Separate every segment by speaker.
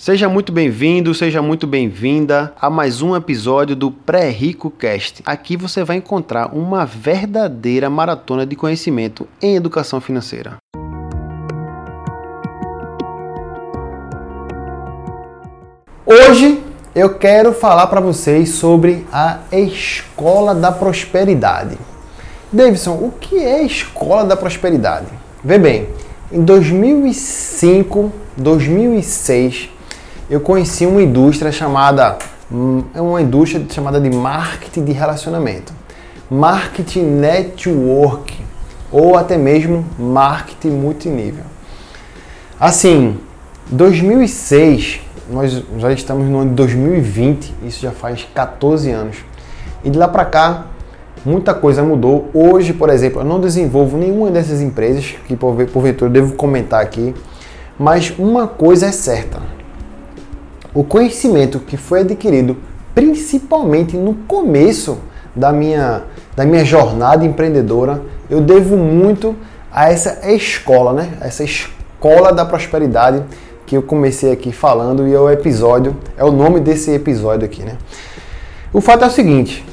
Speaker 1: Seja muito bem-vindo, seja muito bem-vinda a mais um episódio do Pré-Rico Cast. Aqui você vai encontrar uma verdadeira maratona de conhecimento em educação financeira. Hoje eu quero falar para vocês sobre a Escola da Prosperidade. Davidson, o que é Escola da Prosperidade? Vê bem, em 2005, 2006, eu conheci uma indústria chamada hum, é uma indústria chamada de marketing de relacionamento, marketing network ou até mesmo marketing multinível. Assim, 2006, nós já estamos no ano de 2020, isso já faz 14 anos. E de lá para cá, muita coisa mudou. Hoje, por exemplo, eu não desenvolvo nenhuma dessas empresas que porventura devo comentar aqui, mas uma coisa é certa o conhecimento que foi adquirido principalmente no começo da minha, da minha jornada empreendedora, eu devo muito a essa escola, né? Essa escola da prosperidade que eu comecei aqui falando e é o episódio, é o nome desse episódio aqui, né? O fato é o seguinte,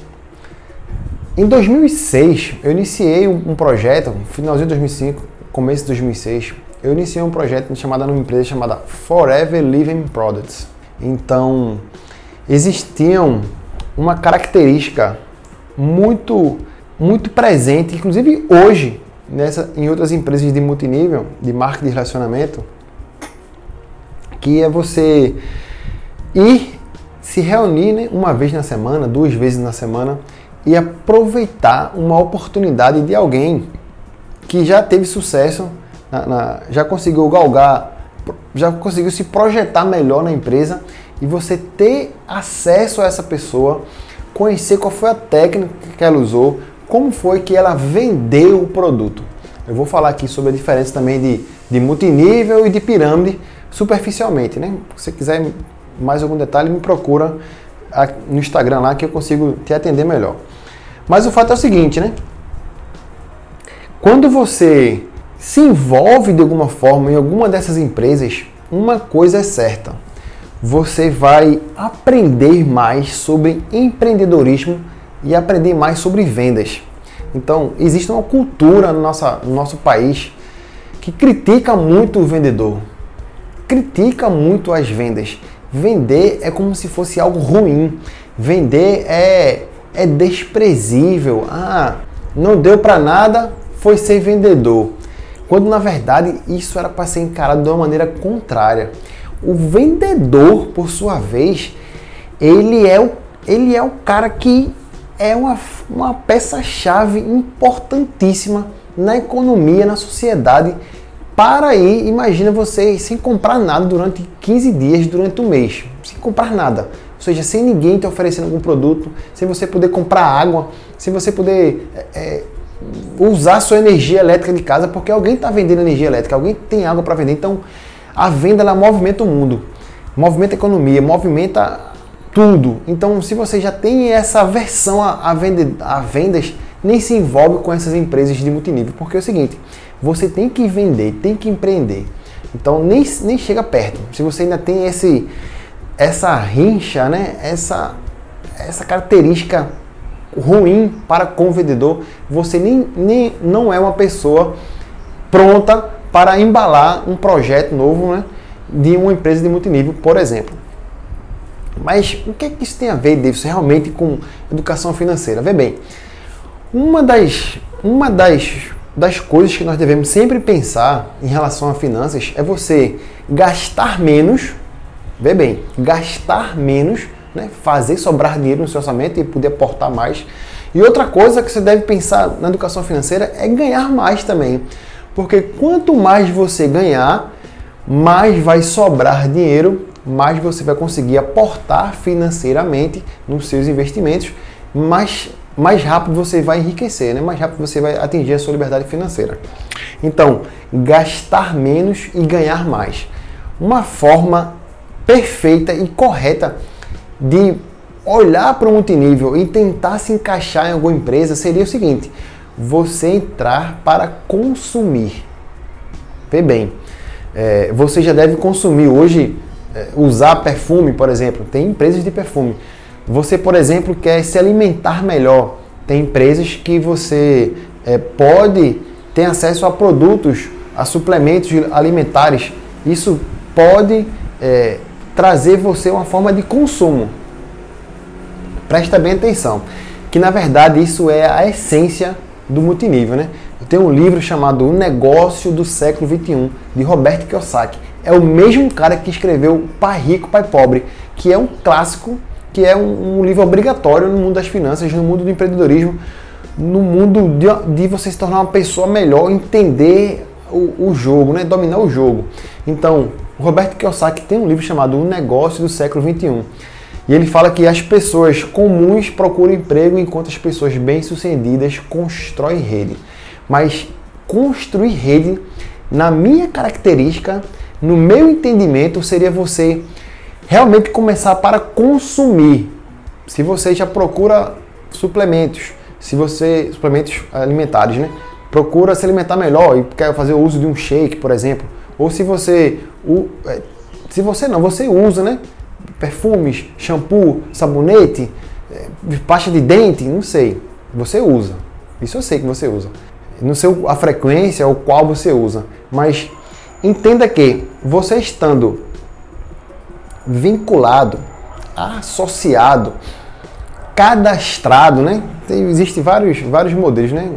Speaker 1: em 2006 eu iniciei um projeto, finalzinho de 2005, começo de 2006, eu iniciei um projeto chamado numa empresa chamada Forever Living Products. Então, existiam uma característica muito muito presente, inclusive hoje, nessa, em outras empresas de multinível, de marketing de relacionamento, que é você ir se reunir né, uma vez na semana, duas vezes na semana e aproveitar uma oportunidade de alguém que já teve sucesso, na, na, já conseguiu galgar já conseguiu se projetar melhor na empresa e você ter acesso a essa pessoa, conhecer qual foi a técnica que ela usou, como foi que ela vendeu o produto. Eu vou falar aqui sobre a diferença também de, de multinível e de pirâmide superficialmente, né? Se você quiser mais algum detalhe, me procura no Instagram lá que eu consigo te atender melhor. Mas o fato é o seguinte, né? Quando você se envolve de alguma forma em alguma dessas empresas, uma coisa é certa: você vai aprender mais sobre empreendedorismo e aprender mais sobre vendas. Então, existe uma cultura no nosso, no nosso país que critica muito o vendedor, critica muito as vendas. Vender é como se fosse algo ruim. Vender é, é desprezível. Ah, não deu para nada, foi ser vendedor quando na verdade isso era para ser encarado de uma maneira contrária. O vendedor, por sua vez, ele é o, ele é o cara que é uma, uma peça-chave importantíssima na economia, na sociedade. Para aí, imagina você sem comprar nada durante 15 dias, durante um mês, sem comprar nada. Ou seja, sem ninguém te oferecendo algum produto, sem você poder comprar água, sem você poder é, usar sua energia elétrica de casa porque alguém está vendendo energia elétrica, alguém tem água para vender. Então, a venda ela movimenta o mundo, movimenta a economia, movimenta tudo. Então, se você já tem essa versão a, a, vende, a vendas, nem se envolve com essas empresas de multinível, porque é o seguinte, você tem que vender, tem que empreender. Então, nem, nem chega perto. Se você ainda tem esse, essa rincha, né? essa, essa característica ruim para com o vendedor, você nem, nem não é uma pessoa pronta para embalar um projeto novo né, de uma empresa de multinível, por exemplo. Mas o que, é que isso tem a ver, Davis, realmente com educação financeira? Vê bem, uma das, uma das, das coisas que nós devemos sempre pensar em relação a finanças é você gastar menos, vê bem, gastar menos né? fazer sobrar dinheiro no seu orçamento e poder aportar mais. E outra coisa que você deve pensar na educação financeira é ganhar mais também. Porque quanto mais você ganhar, mais vai sobrar dinheiro, mais você vai conseguir aportar financeiramente nos seus investimentos, mais, mais rápido você vai enriquecer, né? mais rápido você vai atingir a sua liberdade financeira. Então, gastar menos e ganhar mais. Uma forma perfeita e correta de olhar para o multinível e tentar se encaixar em alguma empresa seria o seguinte: você entrar para consumir. Vê bem, é, você já deve consumir hoje é, usar perfume, por exemplo. Tem empresas de perfume. Você, por exemplo, quer se alimentar melhor. Tem empresas que você é, pode ter acesso a produtos, a suplementos alimentares. Isso pode é, trazer você uma forma de consumo. Presta bem atenção, que na verdade isso é a essência do multinível, né? Eu tenho um livro chamado O Negócio do Século XXI, de Robert Kiyosaki. É o mesmo cara que escreveu Pai Rico, Pai Pobre, que é um clássico, que é um, um livro obrigatório no mundo das finanças, no mundo do empreendedorismo, no mundo de, de você se tornar uma pessoa melhor, entender o, o jogo, né? dominar o jogo. Então, o Roberto Kiyosaki tem um livro chamado O Negócio do Século XXI. E ele fala que as pessoas comuns procuram emprego enquanto as pessoas bem-sucedidas constroem rede. Mas construir rede, na minha característica, no meu entendimento, seria você realmente começar para consumir. Se você já procura suplementos, se você suplementos alimentares, né? Procura se alimentar melhor e quer fazer o uso de um shake, por exemplo, ou se você o, é, se você não, você usa, né? Perfumes, shampoo, sabonete, é, pasta de dente, não sei. Você usa. Isso eu sei que você usa. Não sei a frequência ou qual você usa, mas entenda que você estando vinculado, associado, cadastrado, né? Tem, existe vários, vários modelos, né?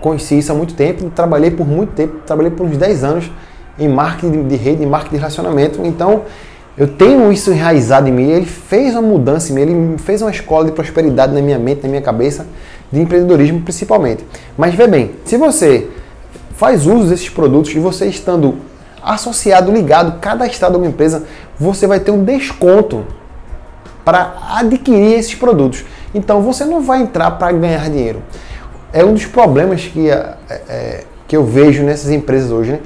Speaker 1: Conheci isso há muito tempo, trabalhei por muito tempo, trabalhei por uns 10 anos em marketing de rede, em marketing de relacionamento. Então, eu tenho isso enraizado em mim. Ele fez uma mudança em mim, ele fez uma escola de prosperidade na minha mente, na minha cabeça, de empreendedorismo principalmente. Mas vê bem, se você faz uso desses produtos e você estando associado, ligado, cadastrado a uma empresa, você vai ter um desconto para adquirir esses produtos. Então você não vai entrar para ganhar dinheiro. É um dos problemas que, é, é, que eu vejo nessas empresas hoje, né?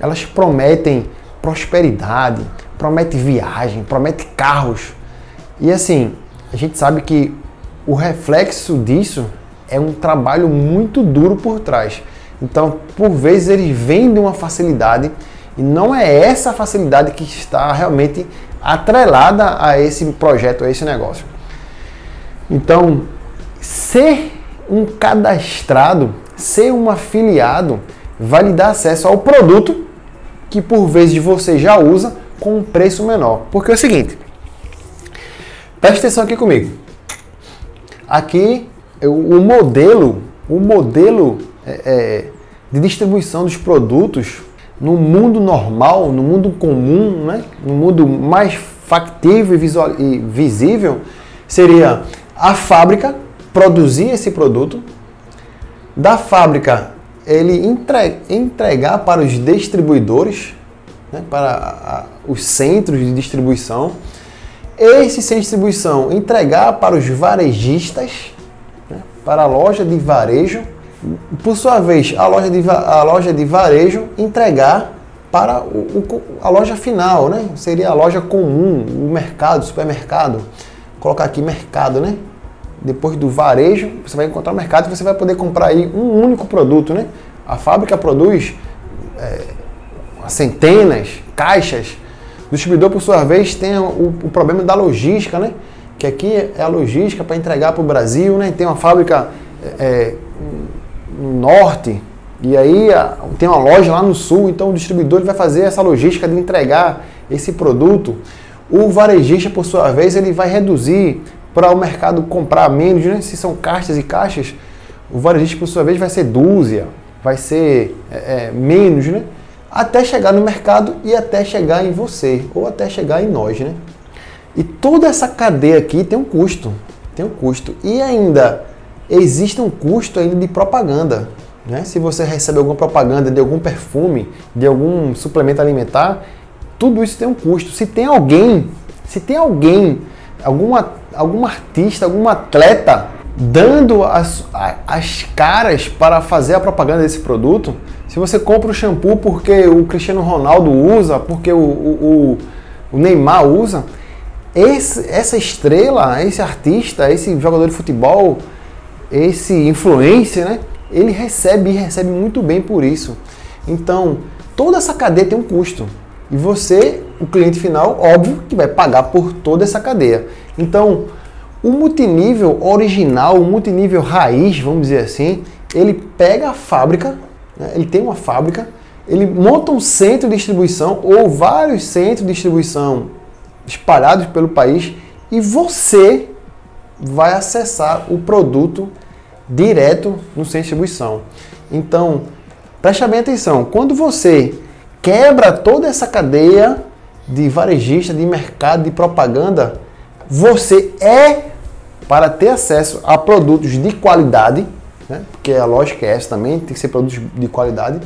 Speaker 1: Elas prometem prosperidade, prometem viagem, prometem carros. E assim, a gente sabe que o reflexo disso é um trabalho muito duro por trás. Então, por vezes eles vendem uma facilidade e não é essa facilidade que está realmente atrelada a esse projeto, a esse negócio. Então, ser um cadastrado, ser um afiliado, vai lhe dar acesso ao produto que por vezes você já usa com um preço menor. Porque é o seguinte, preste atenção aqui comigo. Aqui o modelo, o modelo é, é, de distribuição dos produtos no mundo normal, no mundo comum, né? no mundo mais factível e, visual, e visível, seria a fábrica produzir esse produto, da fábrica ele entre, entregar para os distribuidores, né, para a, os centros de distribuição, esse centro de distribuição entregar para os varejistas, né, para a loja de varejo, por sua vez, a loja de, a loja de varejo entregar para o, o, a loja final, né? Seria a loja comum, o mercado, supermercado. Vou colocar aqui mercado, né? Depois do varejo, você vai encontrar o mercado e você vai poder comprar aí um único produto, né? A fábrica produz é, centenas, caixas. O distribuidor, por sua vez, tem o, o problema da logística, né? Que aqui é a logística para entregar para o Brasil, né? Tem uma fábrica é, é, no norte e aí a, tem uma loja lá no sul, então o distribuidor vai fazer essa logística de entregar esse produto. O varejista, por sua vez, ele vai reduzir para o mercado comprar menos, né? se são caixas e caixas, o varejista, por sua vez, vai ser dúzia, vai ser é, é, menos, né? até chegar no mercado e até chegar em você, ou até chegar em nós. Né? E toda essa cadeia aqui tem um custo, tem um custo. E ainda existe um custo ainda de propaganda. Né? Se você recebe alguma propaganda de algum perfume, de algum suplemento alimentar, tudo isso tem um custo. Se tem alguém, se tem alguém, alguma algum artista, algum atleta dando as, as caras para fazer a propaganda desse produto. Se você compra o shampoo porque o Cristiano Ronaldo usa, porque o, o, o Neymar usa, esse, essa estrela, esse artista, esse jogador de futebol, esse influencer, né? Ele recebe e recebe muito bem por isso. Então, toda essa cadeia tem um custo. E você o cliente final, óbvio, que vai pagar por toda essa cadeia. Então, o multinível original, o multinível raiz, vamos dizer assim, ele pega a fábrica, né, ele tem uma fábrica, ele monta um centro de distribuição ou vários centros de distribuição espalhados pelo país e você vai acessar o produto direto no centro de distribuição. Então, preste bem atenção, quando você quebra toda essa cadeia de varejista, de mercado, de propaganda, você é para ter acesso a produtos de qualidade, né? porque a lógica é essa também, tem que ser produtos de qualidade,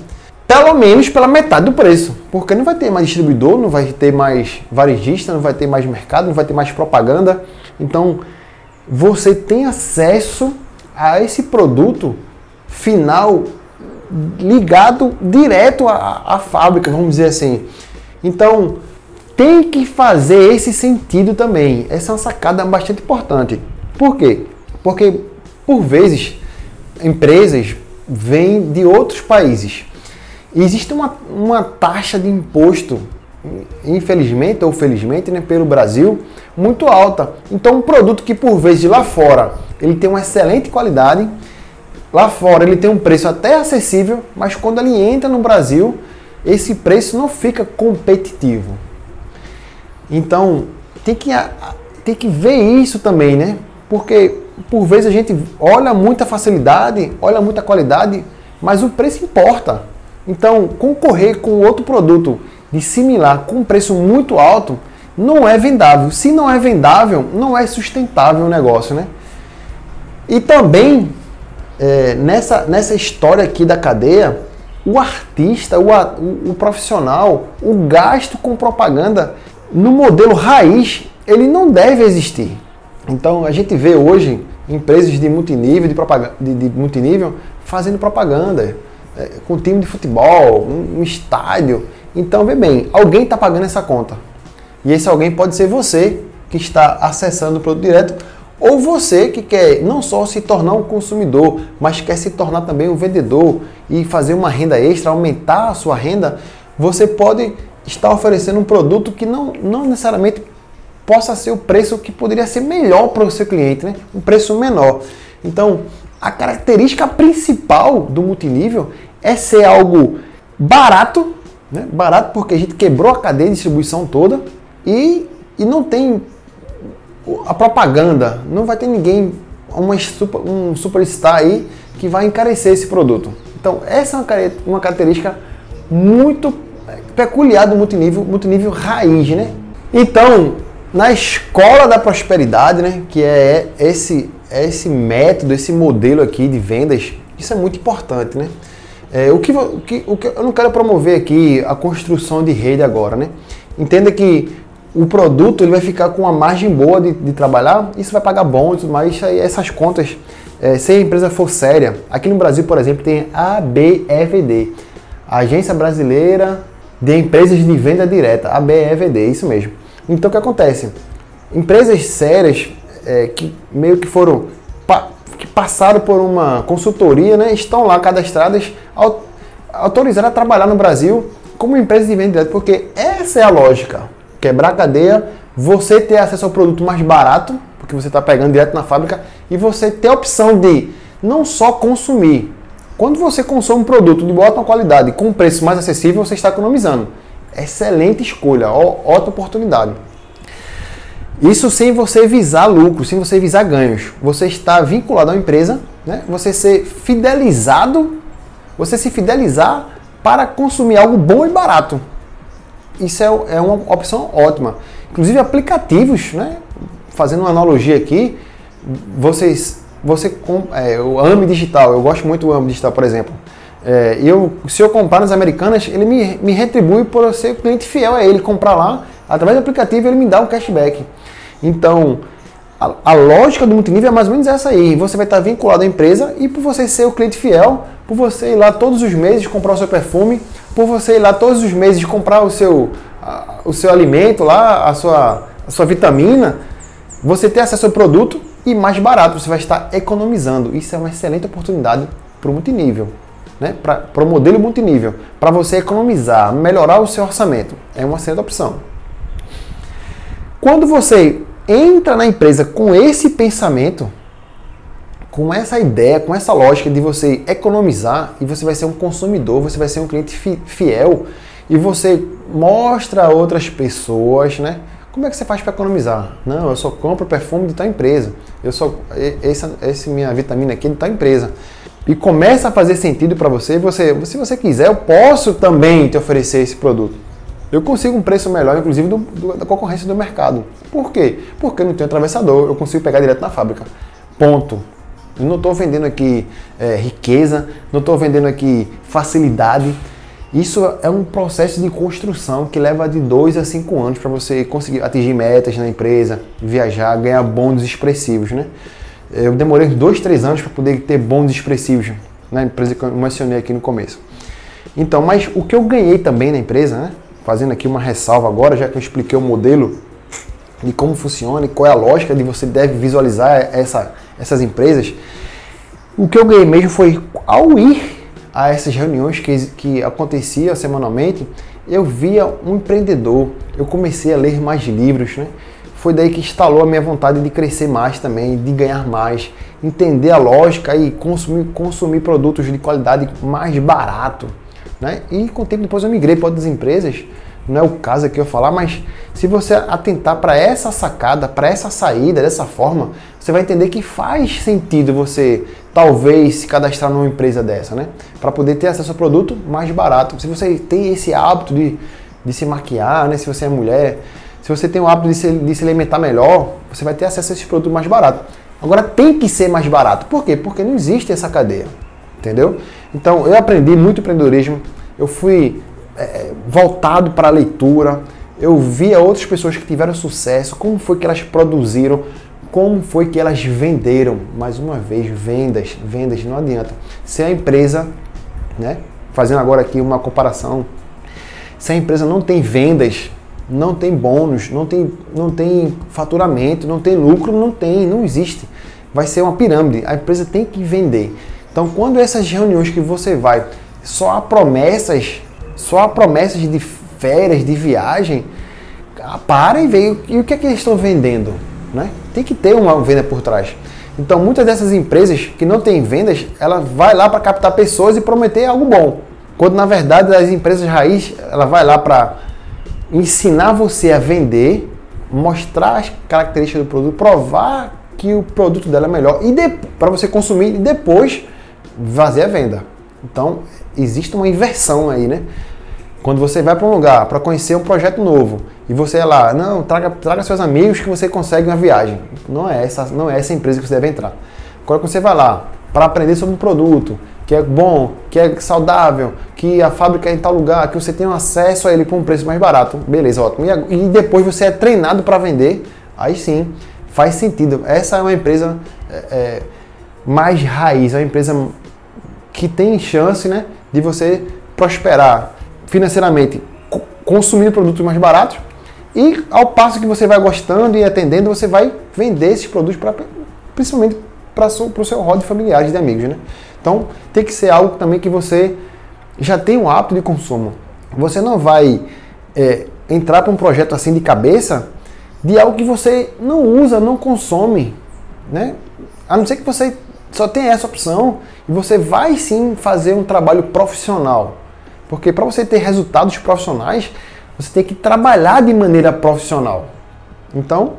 Speaker 1: pelo menos pela metade do preço, porque não vai ter mais distribuidor, não vai ter mais varejista, não vai ter mais mercado, não vai ter mais propaganda. Então, você tem acesso a esse produto final ligado direto à, à fábrica, vamos dizer assim. Então, tem que fazer esse sentido também. Essa é uma sacada bastante importante. Por quê? Porque, por vezes, empresas vêm de outros países. Existe uma, uma taxa de imposto, infelizmente ou felizmente, né, pelo Brasil, muito alta. Então, um produto que, por vezes, lá fora, ele tem uma excelente qualidade, lá fora ele tem um preço até acessível, mas quando ele entra no Brasil, esse preço não fica competitivo. Então, tem que, tem que ver isso também, né? Porque por vezes a gente olha muita facilidade, olha muita qualidade, mas o preço importa. Então, concorrer com outro produto de similar com um preço muito alto não é vendável. Se não é vendável, não é sustentável o negócio, né? E também é, nessa, nessa história aqui da cadeia, o artista, o, o, profissional, o gasto com propaganda no modelo raiz, ele não deve existir. Então a gente vê hoje empresas de multinível, de, propaganda, de, de multinível fazendo propaganda é, com time de futebol, um, um estádio. Então vê bem, alguém está pagando essa conta. E esse alguém pode ser você que está acessando o produto direto ou você que quer não só se tornar um consumidor, mas quer se tornar também um vendedor e fazer uma renda extra, aumentar a sua renda, você pode estar oferecendo um produto que não, não necessariamente possa ser o preço que poderia ser melhor para o seu cliente, né? um preço menor. Então, a característica principal do multinível é ser algo barato, né? barato porque a gente quebrou a cadeia de distribuição toda e, e não tem a propaganda, não vai ter ninguém, uma super, um superstar aí que vai encarecer esse produto. Então, essa é uma característica muito peculiar do multinível, multinível raiz, né? Então, na escola da prosperidade, né, que é esse, é esse método, esse modelo aqui de vendas, isso é muito importante, né? É, o, que, o, que, o que eu não quero promover aqui a construção de rede agora, né? Entenda que o produto ele vai ficar com uma margem boa de, de trabalhar, isso vai pagar bom, mas essas contas, é, se a empresa for séria, aqui no Brasil, por exemplo, tem a ABEVD, Agência Brasileira de Empresas de Venda Direta, ABEVD, isso mesmo. Então o que acontece? Empresas sérias é, que meio que foram pa, que passaram por uma consultoria, né, estão lá cadastradas, autorizadas a trabalhar no Brasil como empresa de venda direta, porque essa é a lógica. Quebrar a cadeia, você ter acesso ao produto mais barato, porque você está pegando direto na fábrica, e você ter a opção de não só consumir. Quando você consome um produto de boa qualidade com um preço mais acessível, você está economizando. Excelente escolha, ótima oportunidade. Isso sem você visar lucro, sem você visar ganhos. Você está vinculado uma empresa, né? você ser fidelizado, você se fidelizar para consumir algo bom e barato. Isso é, é uma opção ótima. Inclusive aplicativos, né? fazendo uma analogia aqui, vocês, você é, o AME Digital, eu gosto muito do AME Digital, por exemplo. É, eu, se eu comprar nas americanas, ele me, me retribui por eu ser cliente fiel a ele, comprar lá, através do aplicativo ele me dá um cashback. Então, a, a, lógica do multinível é mais ou menos essa aí. Você vai estar vinculado à empresa e por você ser o cliente fiel, por você ir lá todos os meses comprar o seu perfume, por você ir lá todos os meses comprar o seu, o seu alimento lá, a sua, a sua vitamina, você ter acesso ao produto e mais barato, você vai estar economizando. Isso é uma excelente oportunidade para o multinível né, para o modelo multinível, para você economizar, melhorar o seu orçamento. É uma certa opção. Quando você entra na empresa com esse pensamento, com essa ideia, com essa lógica de você economizar e você vai ser um consumidor, você vai ser um cliente fiel e você mostra a outras pessoas, né? Como é que você faz para economizar? Não, eu só compro perfume de tal empresa. Eu só essa, essa minha vitamina aqui é de tal empresa. E começa a fazer sentido para você, você, se você quiser, eu posso também te oferecer esse produto. Eu consigo um preço melhor, inclusive, do, do, da concorrência do mercado. Por quê? Porque eu não tenho atravessador, eu consigo pegar direto na fábrica. Ponto. Não estou vendendo aqui é, riqueza, não estou vendendo aqui facilidade. Isso é um processo de construção que leva de dois a cinco anos para você conseguir atingir metas na empresa, viajar, ganhar bônus expressivos, né? Eu demorei dois, três anos para poder ter bônus expressivos na empresa que eu mencionei aqui no começo. Então, mas o que eu ganhei também na empresa, né? Fazendo aqui uma ressalva agora, já que eu expliquei o modelo de como funciona e qual é a lógica de você deve visualizar essa, essas empresas. O que eu ganhei mesmo foi ao ir a essas reuniões que, que aconteciam semanalmente, eu via um empreendedor, eu comecei a ler mais livros, né? Foi daí que instalou a minha vontade de crescer mais também, de ganhar mais, entender a lógica e consumir, consumir produtos de qualidade mais barato. Né? E com o tempo depois eu migrei para outras empresas, não é o caso aqui eu falar, mas se você atentar para essa sacada, para essa saída dessa forma, você vai entender que faz sentido você talvez se cadastrar numa empresa dessa, né? Para poder ter acesso ao produto mais barato. Se você tem esse hábito de, de se maquiar, né? Se você é mulher, se você tem o hábito de se, de se alimentar melhor, você vai ter acesso a esse produto mais barato. Agora tem que ser mais barato. Por quê? Porque não existe essa cadeia. Entendeu? Então eu aprendi muito empreendedorismo. Eu fui é, voltado para a leitura. Eu via outras pessoas que tiveram sucesso, como foi que elas produziram, como foi que elas venderam. Mais uma vez, vendas, vendas, não adianta. Se a empresa, né, fazendo agora aqui uma comparação, se a empresa não tem vendas, não tem bônus, não tem, não tem faturamento, não tem lucro, não tem, não existe. Vai ser uma pirâmide. A empresa tem que vender. Então, quando essas reuniões que você vai, só há promessas, só promessas de férias, de viagem, para e vê e o que é que eles estão vendendo. Né? Tem que ter uma venda por trás. Então, muitas dessas empresas que não têm vendas, ela vai lá para captar pessoas e prometer algo bom. Quando na verdade as empresas raiz, ela vai lá para ensinar você a vender, mostrar as características do produto, provar que o produto dela é melhor e para você consumir e depois fazer a venda. Então, existe uma inversão aí, né? Quando você vai para um lugar para conhecer um projeto novo e você é lá, não, traga, traga seus amigos que você consegue uma viagem. Não é essa, não é essa empresa que você deve entrar. Agora quando você vai lá para aprender sobre um produto que é bom, que é saudável, que a fábrica é em tal lugar, que você tem acesso a ele por um preço mais barato, beleza, ótimo. E, depois você é treinado para vender, aí sim faz sentido. Essa é uma empresa é, é, mais raiz, é uma empresa que tem chance né, de você prosperar financeiramente consumindo produtos mais baratos e ao passo que você vai gostando e atendendo, você vai vender esses produtos para principalmente para o seu rol de familiares e amigos, né? Então tem que ser algo também que você já tem um hábito de consumo. Você não vai é, entrar para um projeto assim de cabeça de algo que você não usa, não consome, né? A não ser que você só tenha essa opção e você vai sim fazer um trabalho profissional. Porque para você ter resultados profissionais, você tem que trabalhar de maneira profissional. Então,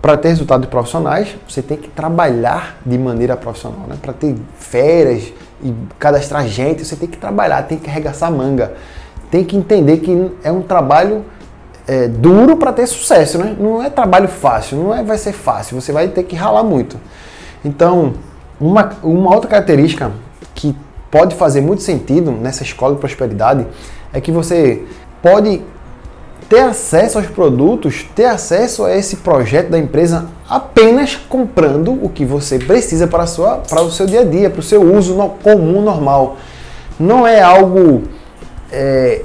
Speaker 1: para ter resultados profissionais, você tem que trabalhar de maneira profissional. Né? Para ter férias e cadastrar gente, você tem que trabalhar, tem que arregaçar manga. Tem que entender que é um trabalho é, duro para ter sucesso. Né? Não é trabalho fácil, não é, vai ser fácil, você vai ter que ralar muito. Então, uma, uma outra característica que pode fazer muito sentido nessa escola de prosperidade é que você pode ter acesso aos produtos, ter acesso a esse projeto da empresa apenas comprando o que você precisa para, sua, para o seu dia a dia, para o seu uso no, comum, normal. Não é algo é,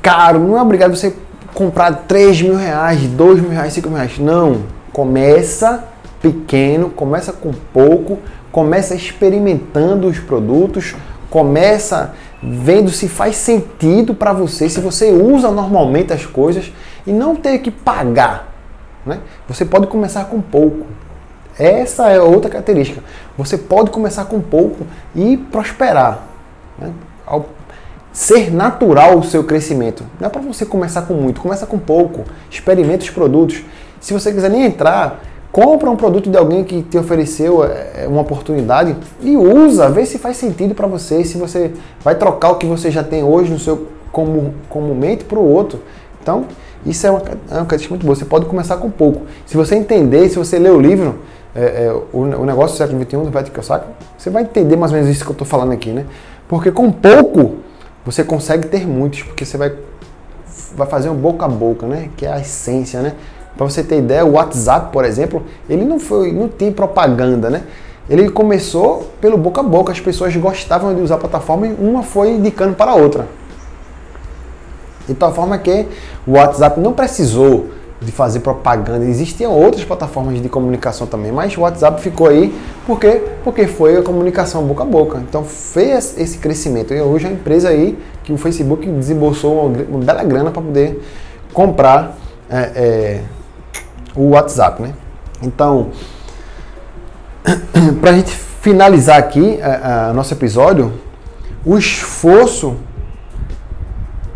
Speaker 1: caro, não é obrigado você comprar 3 mil reais, 2 mil reais, 5 mil reais. Não. Começa pequeno, começa com pouco, começa experimentando os produtos, começa vendo se faz sentido para você, se você usa normalmente as coisas e não ter que pagar. Né? Você pode começar com pouco. Essa é outra característica. Você pode começar com pouco e prosperar. Né? Ao ser natural o seu crescimento. Não é para você começar com muito, começa com pouco. Experimente os produtos. Se você quiser nem entrar, compra um produto de alguém que te ofereceu é, uma oportunidade e usa, vê se faz sentido para você, se você vai trocar o que você já tem hoje no seu comumente para o outro. Então, isso é uma, é uma característica muito boa. Você pode começar com pouco. Se você entender, se você ler o livro, é, é, o, o, negócio do século XXI do Patrick Kiyosaki, você vai entender mais ou menos isso que eu estou falando aqui, né? Porque com pouco você consegue ter muitos, porque você vai, vai fazer um boca a boca, né? Que é a essência, né? Para você ter ideia, o WhatsApp, por exemplo, ele não foi, não tem propaganda, né? Ele começou pelo boca a boca, as pessoas gostavam de usar a plataforma e uma foi indicando para a outra. De tal forma que o WhatsApp não precisou de fazer propaganda. Existiam outras plataformas de comunicação também, mas o WhatsApp ficou aí porque porque foi a comunicação boca a boca. Então fez esse crescimento. E hoje a empresa aí que o Facebook desembolsou uma, uma bela grana para poder comprar é, é, o WhatsApp, né? Então, para a gente finalizar aqui a, a nosso episódio, o esforço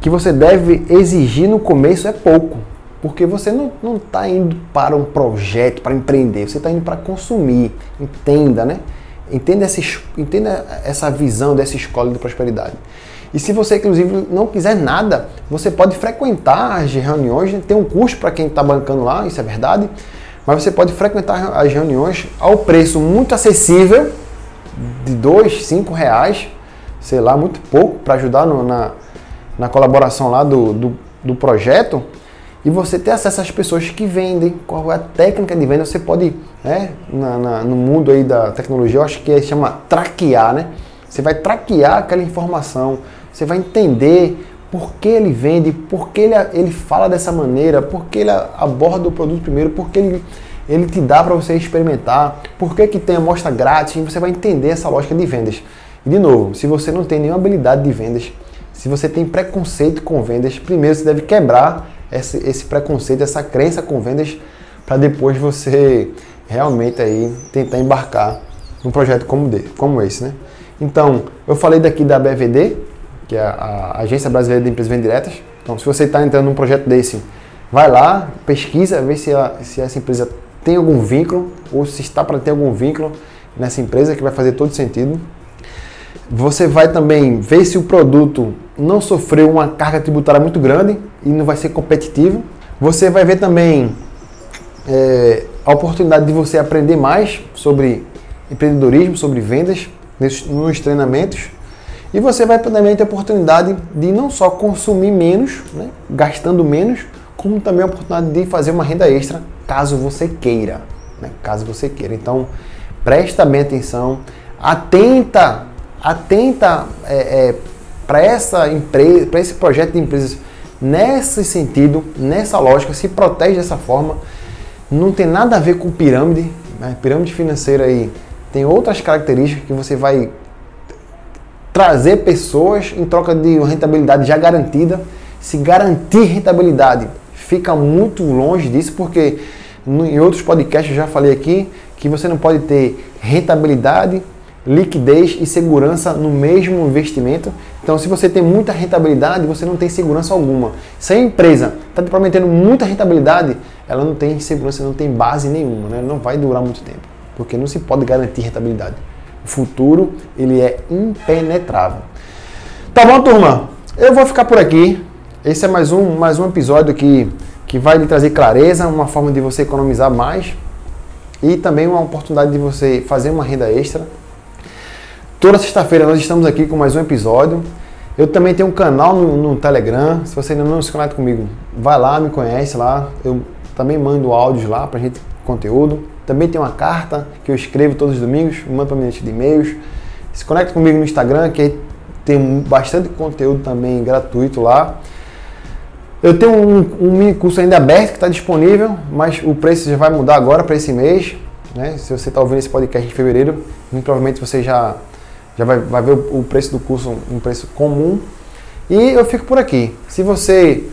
Speaker 1: que você deve exigir no começo é pouco. Porque você não está indo para um projeto, para empreender, você está indo para consumir. Entenda, né? Entenda essa, entenda essa visão dessa escola de prosperidade. E se você, inclusive, não quiser nada, você pode frequentar as reuniões. Tem um custo para quem está bancando lá, isso é verdade. Mas você pode frequentar as reuniões ao preço muito acessível, de dois, cinco reais, sei lá, muito pouco, para ajudar no, na, na colaboração lá do, do, do projeto e você ter acesso às pessoas que vendem, qual é a técnica de venda, você pode, né, na, na, no mundo aí da tecnologia, eu acho que chama traquear, né? Você vai traquear aquela informação, você vai entender por que ele vende, por que ele, ele fala dessa maneira, por que ele aborda o produto primeiro, por que ele, ele te dá para você experimentar, por que, que tem amostra grátis, você vai entender essa lógica de vendas. E de novo, se você não tem nenhuma habilidade de vendas, se você tem preconceito com vendas, primeiro você deve quebrar esse, esse preconceito, essa crença com vendas, para depois você realmente aí tentar embarcar num projeto como, de, como esse, né? Então, eu falei daqui da BVD, que é a Agência Brasileira de Empresas Diretas. Então, se você está entrando num projeto desse, vai lá, pesquisa, vê se, a, se essa empresa tem algum vínculo ou se está para ter algum vínculo nessa empresa, que vai fazer todo sentido. Você vai também ver se o produto não sofreu uma carga tributária muito grande e não vai ser competitivo. Você vai ver também é, a oportunidade de você aprender mais sobre empreendedorismo, sobre vendas nos treinamentos. E você vai também ter a oportunidade de não só consumir menos, né, gastando menos, como também a oportunidade de fazer uma renda extra, caso você queira. Né, caso você queira. Então, presta bem atenção, atenta atenta é, é, para essa empresa, para esse projeto de empresas nesse sentido, nessa lógica, se protege dessa forma. Não tem nada a ver com pirâmide. Né? Pirâmide financeira aí tem outras características que você vai trazer pessoas em troca de rentabilidade já garantida. Se garantir rentabilidade, fica muito longe disso, porque em outros podcasts eu já falei aqui que você não pode ter rentabilidade liquidez e segurança no mesmo investimento. Então, se você tem muita rentabilidade, você não tem segurança alguma. Se a empresa está te prometendo muita rentabilidade, ela não tem segurança, não tem base nenhuma, né? não vai durar muito tempo, porque não se pode garantir rentabilidade. O futuro ele é impenetrável. Tá bom, turma? Eu vou ficar por aqui. Esse é mais um, mais um episódio que, que vai lhe trazer clareza, uma forma de você economizar mais e também uma oportunidade de você fazer uma renda extra Toda sexta-feira nós estamos aqui com mais um episódio. Eu também tenho um canal no, no, Telegram. Se você ainda não se conecta comigo, vai lá, me conhece lá. Eu também mando áudios lá pra gente conteúdo. Também tem uma carta que eu escrevo todos os domingos, mando para minha de e-mails. Se conecta comigo no Instagram, que tem bastante conteúdo também gratuito lá. Eu tenho um, um mini curso ainda aberto que está disponível, mas o preço já vai mudar agora para esse mês. Né? Se você está ouvindo esse podcast em fevereiro, provavelmente você já já vai, vai ver o, preço do curso, um preço comum. E eu fico por aqui. Se você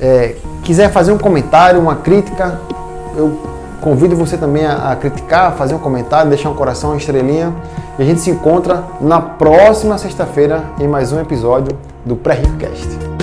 Speaker 1: é, quiser fazer um comentário, uma crítica, eu convido você também a, a criticar, fazer um comentário, deixar um coração, uma estrelinha. E a gente se encontra na próxima sexta-feira em mais um episódio do Pré-Ricocast.